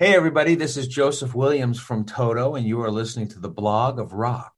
Hey, everybody, this is Joseph Williams from Toto, and you are listening to the blog of rock.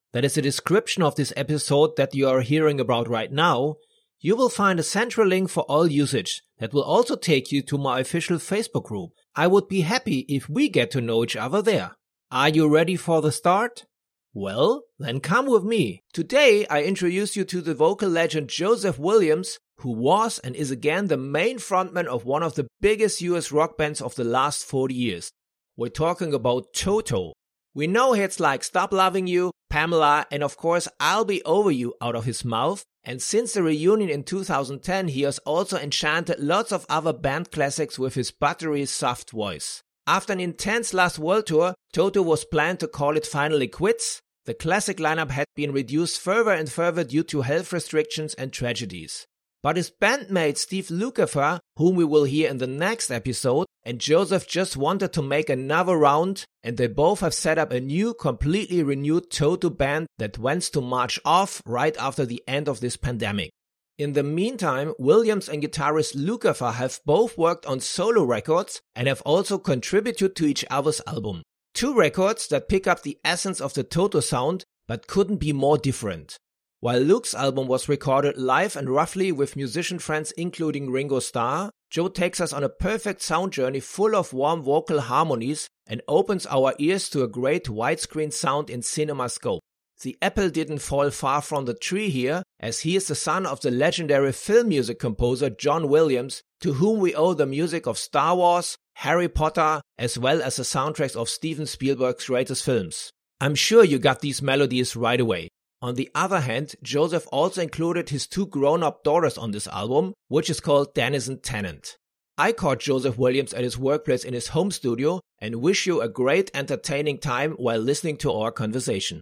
that is the description of this episode that you are hearing about right now, you will find a central link for all usage that will also take you to my official Facebook group. I would be happy if we get to know each other there. Are you ready for the start? Well, then come with me. Today I introduce you to the vocal legend Joseph Williams, who was and is again the main frontman of one of the biggest US rock bands of the last 40 years. We're talking about Toto. We know hits like Stop Loving You, Pamela, and of course I'll Be Over You out of his mouth. And since the reunion in 2010, he has also enchanted lots of other band classics with his buttery soft voice. After an intense last world tour, Toto was planned to call it finally quits. The classic lineup had been reduced further and further due to health restrictions and tragedies. But his bandmate Steve Lukather, whom we will hear in the next episode, and Joseph just wanted to make another round, and they both have set up a new, completely renewed Toto band that wants to march off right after the end of this pandemic. In the meantime, Williams and guitarist Lukather have both worked on solo records and have also contributed to each other's album. Two records that pick up the essence of the Toto sound, but couldn't be more different. While Luke's album was recorded live and roughly with musician friends including Ringo Starr, Joe takes us on a perfect sound journey full of warm vocal harmonies and opens our ears to a great widescreen sound in CinemaScope. The apple didn't fall far from the tree here, as he is the son of the legendary film music composer John Williams, to whom we owe the music of Star Wars, Harry Potter, as well as the soundtracks of Steven Spielberg's greatest films. I'm sure you got these melodies right away. On the other hand, Joseph also included his two grown-up daughters on this album, which is called Denizen Tenant. I caught Joseph Williams at his workplace in his home studio and wish you a great entertaining time while listening to our conversation.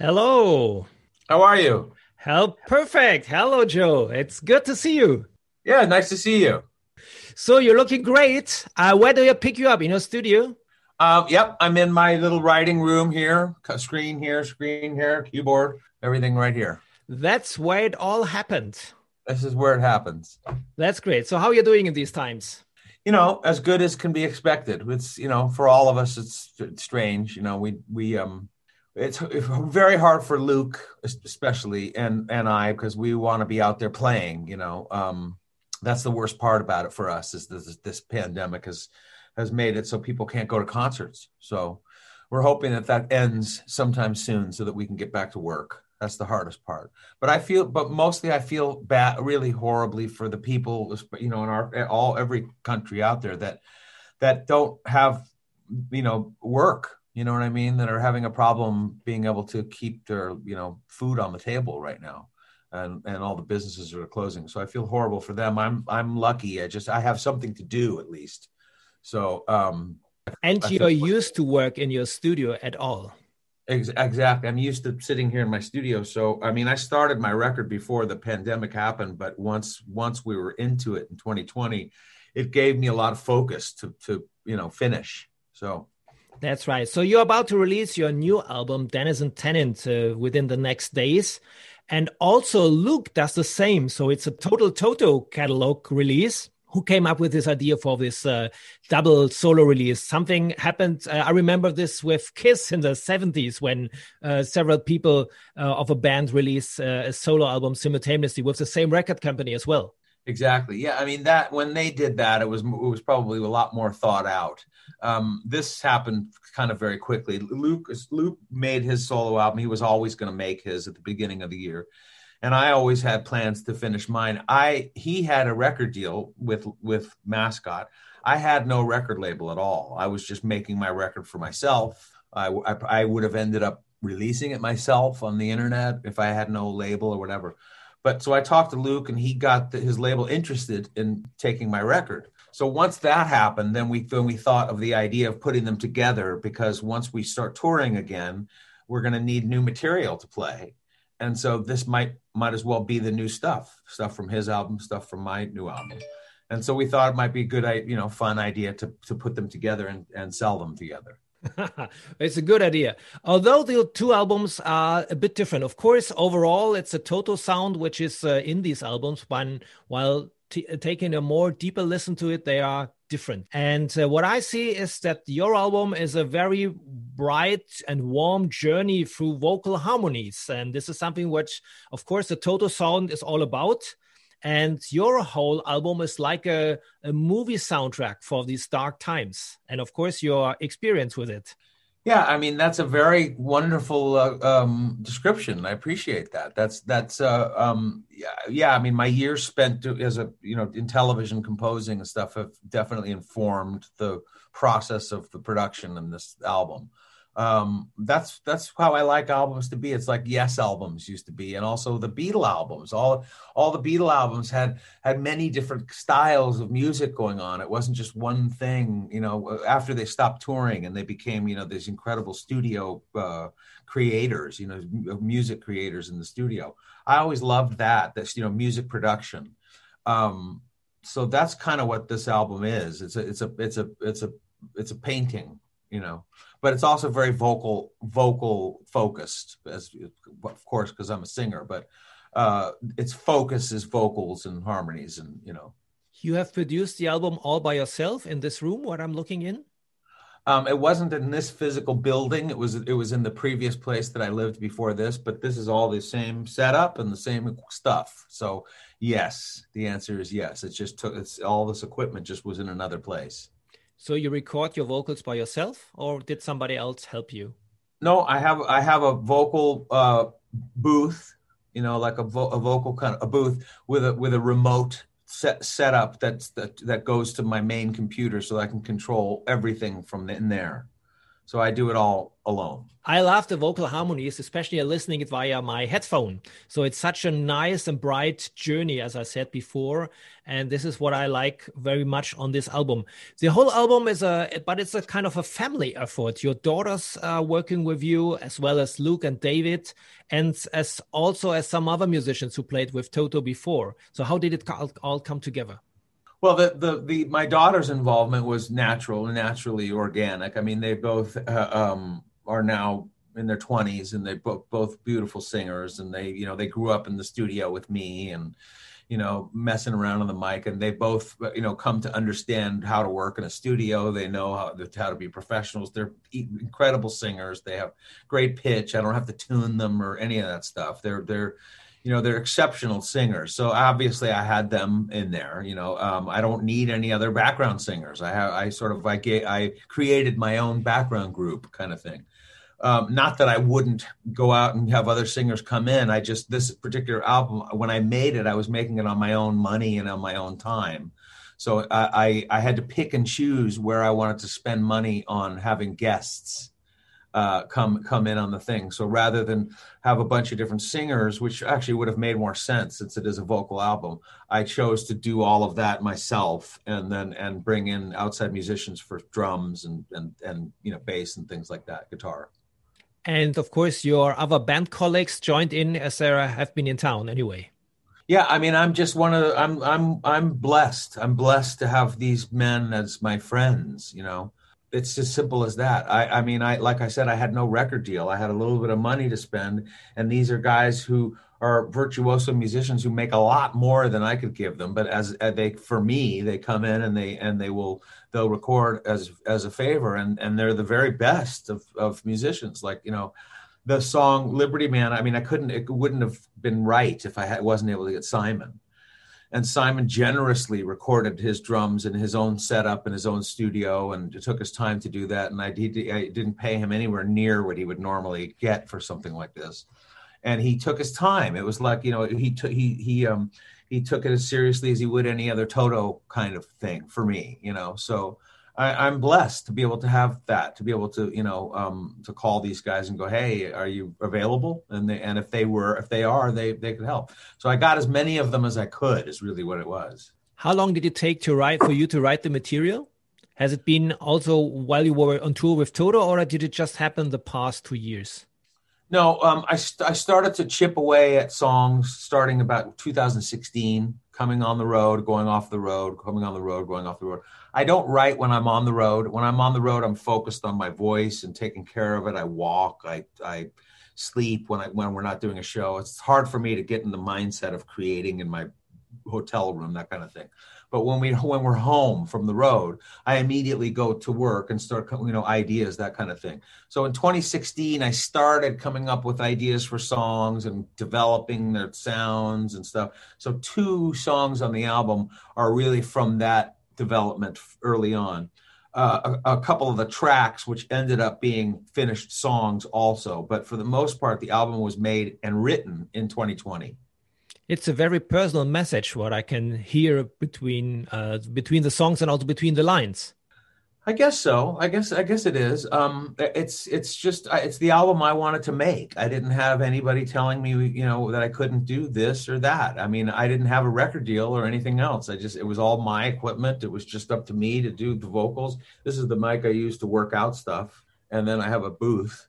Hello. How are you? How perfect. Hello, Joe. It's good to see you. Yeah, nice to see you. So you're looking great. Uh, where do you pick you up? In your studio? Um, yep, I'm in my little writing room here. Screen here, screen here, keyboard, everything right here. That's where it all happened. This is where it happens. That's great. So, how are you doing in these times? You know, as good as can be expected. It's you know, for all of us, it's, it's strange. You know, we we um, it's, it's very hard for Luke, especially, and and I, because we want to be out there playing. You know, um, that's the worst part about it for us is this this pandemic has has made it so people can't go to concerts. So we're hoping that that ends sometime soon so that we can get back to work. That's the hardest part. But I feel, but mostly I feel bad, really horribly for the people, you know, in our all every country out there that that don't have, you know, work. You know what I mean? That are having a problem being able to keep their, you know, food on the table right now. And, and all the businesses are closing. So I feel horrible for them. I'm I'm lucky. I just I have something to do at least. So, um, and you're used to work in your studio at all. Ex- exactly. I'm used to sitting here in my studio. So, I mean, I started my record before the pandemic happened, but once once we were into it in 2020, it gave me a lot of focus to to you know finish. So. That's right. So you're about to release your new album, Denizen Tenant, uh, within the next days. And also Luke does the same. So it's a total Toto catalog release who came up with this idea for this uh, double solo release. Something happened. Uh, I remember this with Kiss in the 70s when uh, several people uh, of a band released uh, a solo album simultaneously with the same record company as well. Exactly. Yeah. I mean that when they did that, it was it was probably a lot more thought out. Um, this happened kind of very quickly. Luke Luke made his solo album. He was always going to make his at the beginning of the year, and I always had plans to finish mine. I he had a record deal with with Mascot. I had no record label at all. I was just making my record for myself. I, I, I would have ended up releasing it myself on the internet if I had no label or whatever. But so I talked to Luke, and he got the, his label interested in taking my record. So once that happened, then we then we thought of the idea of putting them together because once we start touring again, we're going to need new material to play, and so this might might as well be the new stuff, stuff from his album, stuff from my new album, and so we thought it might be a good, you know, fun idea to to put them together and and sell them together. it's a good idea. Although the two albums are a bit different. Of course, overall, it's a Toto sound which is uh, in these albums, but while taking a more deeper listen to it, they are different. And uh, what I see is that your album is a very bright and warm journey through vocal harmonies. And this is something which, of course, the Toto sound is all about and your whole album is like a, a movie soundtrack for these dark times and of course your experience with it yeah i mean that's a very wonderful uh, um, description. I appreciate that. That's that's uh, um, yeah, yeah i mean my years spent as a you know in television composing and stuff have definitely informed the process of the production in this album um, that's that's how I like albums to be. It's like Yes albums used to be, and also the Beatle albums. All all the Beatle albums had had many different styles of music going on. It wasn't just one thing. You know, after they stopped touring and they became you know these incredible studio uh, creators, you know, music creators in the studio. I always loved that. That's you know music production. Um, so that's kind of what this album is. It's a it's a it's a it's a it's a painting. You know but it's also very vocal vocal focused as of course because i'm a singer but uh its focus is vocals and harmonies and you know you have produced the album all by yourself in this room what i'm looking in um, it wasn't in this physical building. It was it was in the previous place that I lived before this. But this is all the same setup and the same stuff. So yes, the answer is yes. It's just took it's all this equipment just was in another place. So you record your vocals by yourself, or did somebody else help you? No, I have I have a vocal uh, booth, you know, like a, vo- a vocal kind of a booth with a with a remote set setup that's that that goes to my main computer, so I can control everything from in there. So I do it all alone. I love the vocal harmonies, especially listening it via my headphone. So it's such a nice and bright journey, as I said before. And this is what I like very much on this album. The whole album is a, but it's a kind of a family effort. Your daughters are working with you, as well as Luke and David, and as also as some other musicians who played with Toto before. So how did it all come together? Well, the, the, the my daughter's involvement was natural, naturally organic. I mean, they both uh, um, are now in their twenties, and they're both both beautiful singers. And they, you know, they grew up in the studio with me, and you know, messing around on the mic. And they both, you know, come to understand how to work in a studio. They know how, how to be professionals. They're incredible singers. They have great pitch. I don't have to tune them or any of that stuff. They're they're you know they're exceptional singers. So obviously i had them in there you know um, i don't need any other background singers. I have i sort of i, I created my own background group kind of thing. Um, not that i wouldn't go out and have other singers come in. I just this particular album when i made it i was making it on my own money and on my own time. So I, I, I had to pick and choose where i wanted to spend money on having guests uh, come come in on the thing. So rather than have a bunch of different singers, which actually would have made more sense since it is a vocal album, I chose to do all of that myself and then and bring in outside musicians for drums and and and you know bass and things like that, guitar. And of course, your other band colleagues joined in as they have been in town anyway. Yeah, I mean, I'm just one of the, I'm I'm I'm blessed. I'm blessed to have these men as my friends. You know, it's as simple as that. I, I mean, I like I said, I had no record deal. I had a little bit of money to spend, and these are guys who are virtuoso musicians who make a lot more than I could give them. But as, as they, for me, they come in and they and they will they'll record as as a favor, and and they're the very best of of musicians. Like you know, the song Liberty Man. I mean, I couldn't. It wouldn't have been right if I had, wasn't able to get Simon and Simon generously recorded his drums in his own setup in his own studio, and it took his time to do that. And I, he, I didn't pay him anywhere near what he would normally get for something like this. And he took his time. It was like you know he took he he um he took it as seriously as he would any other Toto kind of thing for me. You know, so I, am blessed to be able to have that, to be able to, you know, um, to call these guys and go, hey, are you available? And they, and if they were, if they are, they they could help. So I got as many of them as I could. Is really what it was. How long did it take to write for you to write the material? Has it been also while you were on tour with Toto, or did it just happen the past two years? No, um, I, st- I started to chip away at songs starting about 2016, coming on the road, going off the road, coming on the road, going off the road. I don't write when I'm on the road. When I'm on the road, I'm focused on my voice and taking care of it. I walk. I I sleep when I when we're not doing a show. It's hard for me to get in the mindset of creating in my hotel room, that kind of thing. But when we when we're home from the road, I immediately go to work and start you know ideas that kind of thing. So in 2016, I started coming up with ideas for songs and developing their sounds and stuff. So two songs on the album are really from that development early on. Uh, a, a, couple of the tracks, which ended up being finished songs, also. But for the most part, the album was made and written in 2020. It's a very personal message. What I can hear between uh, between the songs and also between the lines. I guess so. I guess I guess it is. Um, it's it's just it's the album I wanted to make. I didn't have anybody telling me, you know, that I couldn't do this or that. I mean, I didn't have a record deal or anything else. I just it was all my equipment. It was just up to me to do the vocals. This is the mic I use to work out stuff, and then I have a booth.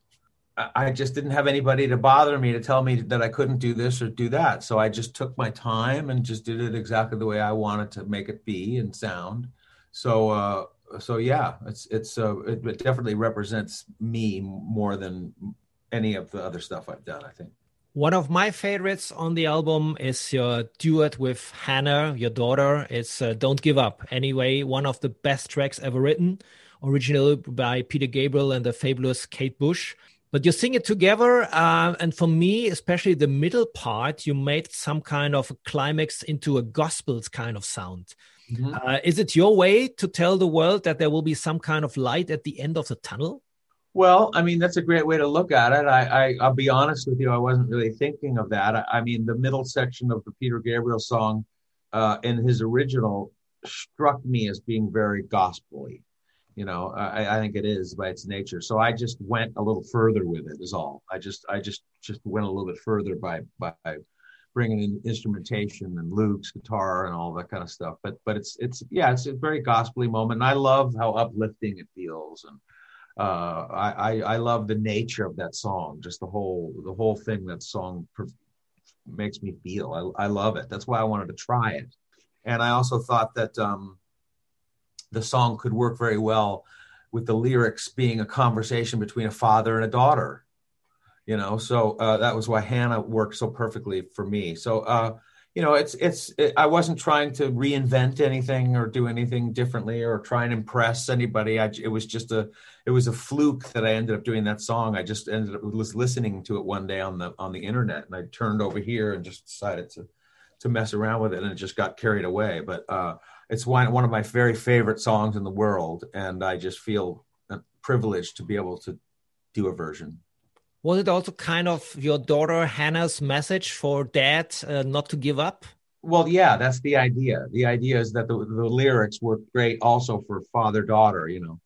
I just didn't have anybody to bother me to tell me that I couldn't do this or do that. So I just took my time and just did it exactly the way I wanted to make it be and sound. So. Uh, so yeah, it's it's uh, it, it definitely represents me more than any of the other stuff I've done. I think. One of my favorites on the album is your duet with Hannah, your daughter. It's uh, Don't Give Up. Anyway, one of the best tracks ever written, originally by Peter Gabriel and the fabulous Kate Bush. But you sing it together, uh, and for me, especially the middle part, you made some kind of a climax into a gospel kind of sound. Mm-hmm. Uh, is it your way to tell the world that there will be some kind of light at the end of the tunnel? Well, I mean, that's a great way to look at it. I, I will be honest with you, I wasn't really thinking of that. I, I, mean, the middle section of the Peter Gabriel song uh, in his original struck me as being very gospelly. You know, I, I think it is by its nature. So I just went a little further with it. Is all. I just I just just went a little bit further by by bringing in instrumentation and Luke's guitar and all that kind of stuff. But but it's it's yeah, it's a very gospelly moment. And I love how uplifting it feels, and uh, I, I love the nature of that song. Just the whole the whole thing that song per- makes me feel. I, I love it. That's why I wanted to try it, and I also thought that um, the song could work very well with the lyrics being a conversation between a father and a daughter you know? So uh, that was why hannah worked so perfectly for me. So uh, you know it's it's it, i wasn't trying to reinvent anything or do anything differently or try and impress anybody. I, it was just a it was a fluke that i ended up doing that song. I just ended up was listening to it one day on the on the internet and i turned over here and just decided to to mess around with it and it just got carried away. But uh, it's one, one of my very favorite songs in the world and i just feel privileged to be able to do a version was it also kind of your daughter Hannah's message for dad uh, not to give up? Well, yeah, that's the idea. The idea is that the, the lyrics were great also for father daughter, you know.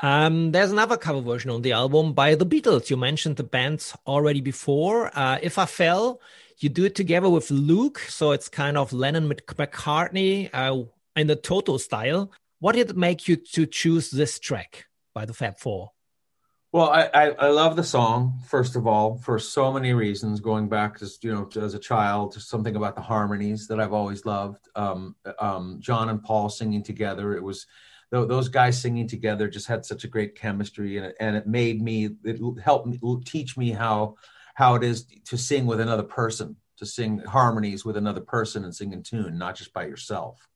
Um, there's another cover version on the album by the Beatles. You mentioned the bands already before. Uh, if I Fell, you do it together with Luke, so it's kind of Lennon McCartney uh, in the Toto style. What did it make you to choose this track by the Fab Four? Well, I, I, I, love the song, first of all, for so many reasons, going back to, you know, as a child, to something about the harmonies that I've always loved. Um, um, John and Paul singing together. It was, those guys singing together just had such a great chemistry and it, and it made me, it helped me, teach me how, how it is to sing with another person, to sing harmonies with another person and sing in tune, not just by yourself.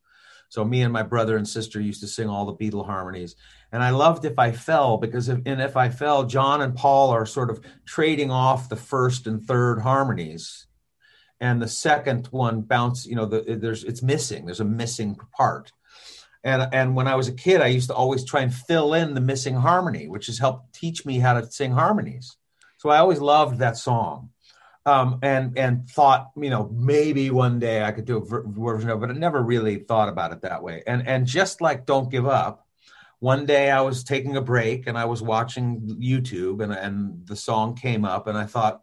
So me and my brother and sister used to sing all the Beatle harmonies. And I loved If I Fell because if, in If I Fell, John and Paul are sort of trading off the first and third harmonies. and the second one bounce you know the, there's it's missing there's a missing part and and when i was a kid i used to always try and fill in the missing harmony which has helped teach me how to sing harmonies so i always loved that song um, and and thought you know maybe one day i could do a version of it but i never really thought about it that way and and just like don't give up one day i was taking a break and i was watching youtube and and the song came up and i thought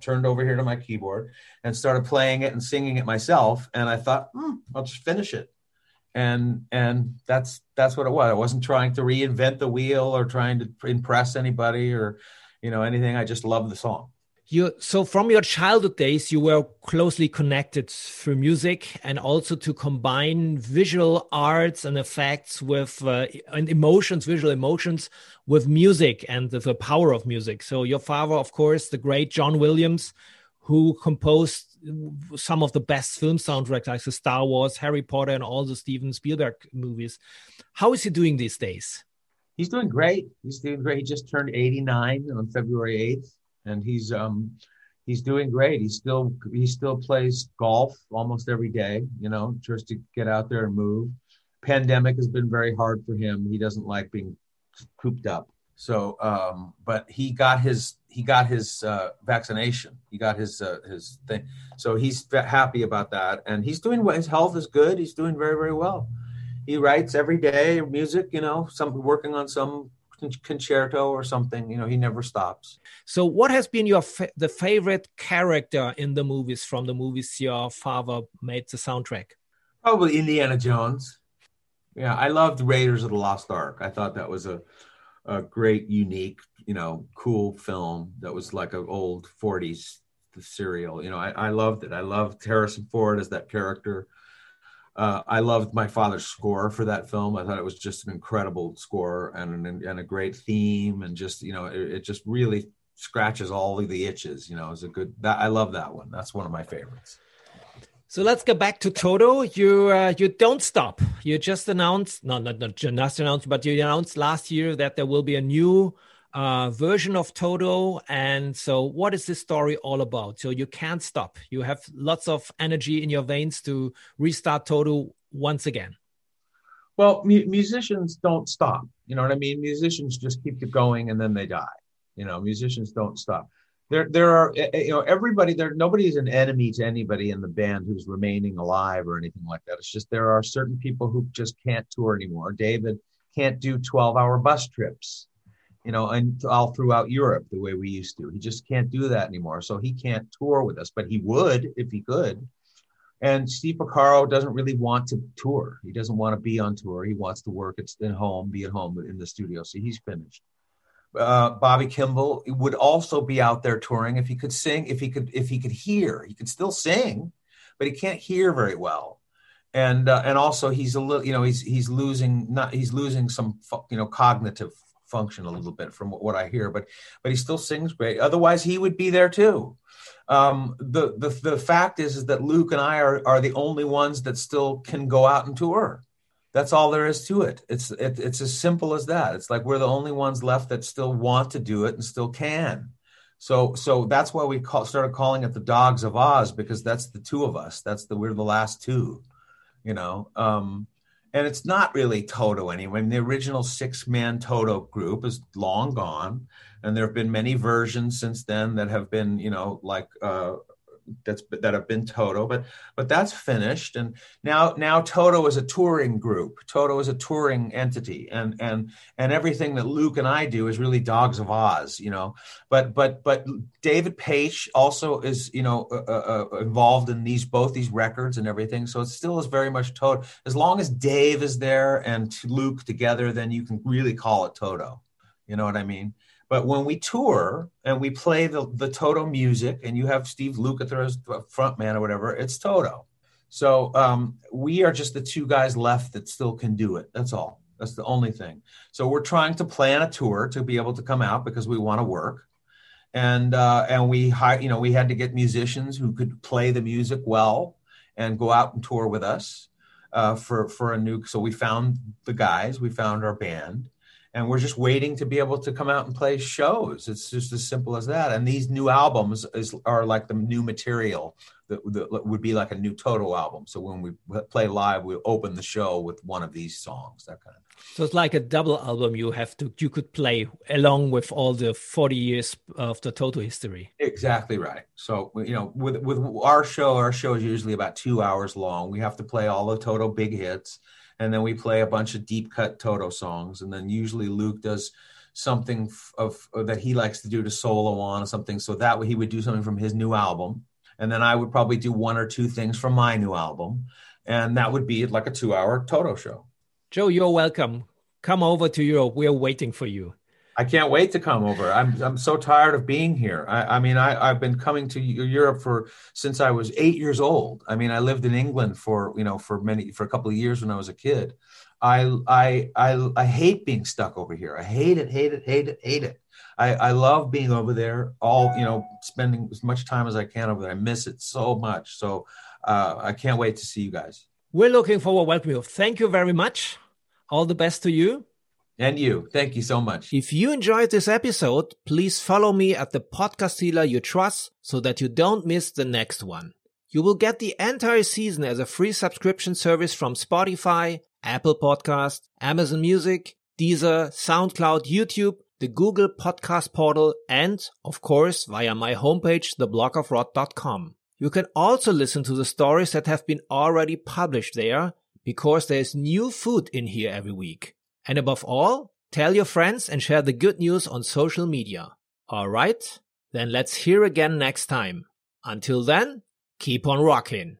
turned over here to my keyboard and started playing it and singing it myself. And I thought, hmm, I'll just finish it. And and that's that's what it was. I wasn't trying to reinvent the wheel or trying to impress anybody or you know anything. I just loved the song you so from your childhood days you were closely connected through music and also to combine visual arts and effects with uh, and emotions visual emotions with music and the, the power of music. So your father of course the great john williams who composed some of the best film soundtracks like the star wars harry potter and all the steven spielberg movies. How is he doing these days? He's doing great. He's doing great. He just turned 89 on february 8th and he's um he's doing great. He still he still plays golf almost every day, you know, just to get out there and move. Pandemic has been very hard for him. He doesn't like being cooped up. So, um, but he got his he got his uh, vaccination. He got his uh, his thing. So he's happy about that, and he's doing well. His health is good. He's doing very very well. He writes every day music. You know, some working on some concerto or something. You know, he never stops. So, what has been your fa the favorite character in the movies from the movies your father made the soundtrack? Probably Indiana Jones. Yeah, I loved Raiders of the Lost Ark. I thought that was a a great, unique, you know, cool film that was like an old '40s serial. You know, I, I loved it. I loved Harrison Ford as that character. Uh, I loved my father's score for that film. I thought it was just an incredible score and and a great theme, and just you know, it, it just really scratches all of the itches. You know, it's a good. That, I love that one. That's one of my favorites. So let's get back to Toto. You uh, you don't stop. You just announced, no, not not just announced, but you announced last year that there will be a new uh, version of Toto. And so, what is this story all about? So, you can't stop. You have lots of energy in your veins to restart Toto once again. Well, mu musicians don't stop. You know what I mean? Musicians just keep it going and then they die. You know, musicians don't stop. There, there are, eh, eh, you know, everybody there, nobody's an enemy to anybody in the band who's remaining alive or anything like that. It's just there are certain people who just can't tour anymore. David can't do 12 hour bus trips you know, and all throughout Europe the way we used to. He just can't do that anymore. So he can't tour with us, but he would if he could. And Steve Porcaro doesn't really want to tour. He doesn't want to be on tour. He wants to work at, at home, be at home in the studio. So he's finished. Uh, Bobby Kimball would also be out there touring if he could sing, if he could, if he could hear. He could still sing, but he can't hear very well. And uh, and also he's a little, you know, he's he's losing not he's losing some you know cognitive function a little bit from what I hear, but but he still sings great. Otherwise, he would be there too. Um, the the the fact is is that Luke and I are are the only ones that still can go out and tour. That's all there is to it. It's it, it's as simple as that. It's like we're the only ones left that still want to do it and still can. So so that's why we call, started calling it the Dogs of Oz because that's the two of us. That's the we're the last two, you know. Um, and it's not really Toto anyway. I mean, the original six-man Toto group is long gone, and there have been many versions since then that have been, you know, like uh, that's that have been Toto, but but that's finished. And now now Toto is a touring group. Toto is a touring entity, and and and everything that Luke and I do is really Dogs of Oz, you know. But but but David Paich also is you know uh, uh, uh, involved in these both these records and everything. So it still is very much Toto. As long as Dave is there and Luke together, then you can really call it Toto. You know what I mean? But when we tour and we play the, the Toto music, and you have Steve Lukather as the front man or whatever, it's Toto. So um, we are just the two guys left that still can do it. That's all. That's the only thing. So we're trying to plan a tour to be able to come out because we want to work, and uh, and we hire, you know we had to get musicians who could play the music well and go out and tour with us uh, for for a new. So we found the guys, we found our band, and we're just waiting to be able to come out and play shows. It's just as simple as that. And these new albums is are like the new material that, that would be like a new Toto album. So when we play live, we open the show with one of these songs. That kind of. So it's like a double album you have to you could play along with all the 40 years of the Toto history. Exactly right. So you know, with with our show, our show is usually about two hours long. We have to play all the Toto big hits and then we play a bunch of deep cut Toto songs, and then usually Luke does something of, that he likes to do to solo on or something. So that way he would do something from his new album, and then I would probably do one or two things from my new album, and that would be like a two hour Toto show. Joe, you're welcome. Come over to Europe. We're waiting for you. I can't wait to come over. I'm I'm so tired of being here. I, I mean, I, I've been coming to Europe for since I was eight years old. I mean, I lived in England for you know for many for a couple of years when I was a kid. I I I I hate being stuck over here. I hate it, hate it, hate it, hate it. I, I love being over there. All you know, spending as much time as I can over there. I miss it so much. So uh, I can't wait to see you guys. We're looking forward. Welcome you. Thank you very much. All the best to you. And you. Thank you so much. If you enjoyed this episode, please follow me at the podcast dealer you trust so that you don't miss the next one. You will get the entire season as a free subscription service from Spotify, Apple Podcast, Amazon Music, Deezer, SoundCloud, YouTube, the Google Podcast Portal, and, of course, via my homepage, theblogofrock.com. You can also listen to the stories that have been already published there because there's new food in here every week. And above all, tell your friends and share the good news on social media. Alright? Then let's hear again next time. Until then, keep on rocking.